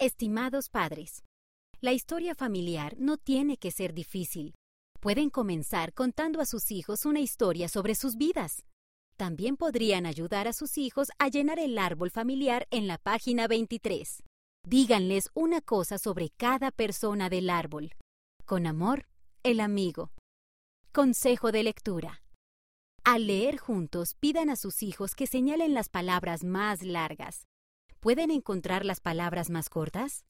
Estimados padres, la historia familiar no tiene que ser difícil. Pueden comenzar contando a sus hijos una historia sobre sus vidas. También podrían ayudar a sus hijos a llenar el árbol familiar en la página 23. Díganles una cosa sobre cada persona del árbol. Con amor, el amigo. Consejo de lectura. Al leer juntos, pidan a sus hijos que señalen las palabras más largas. ¿Pueden encontrar las palabras más cortas?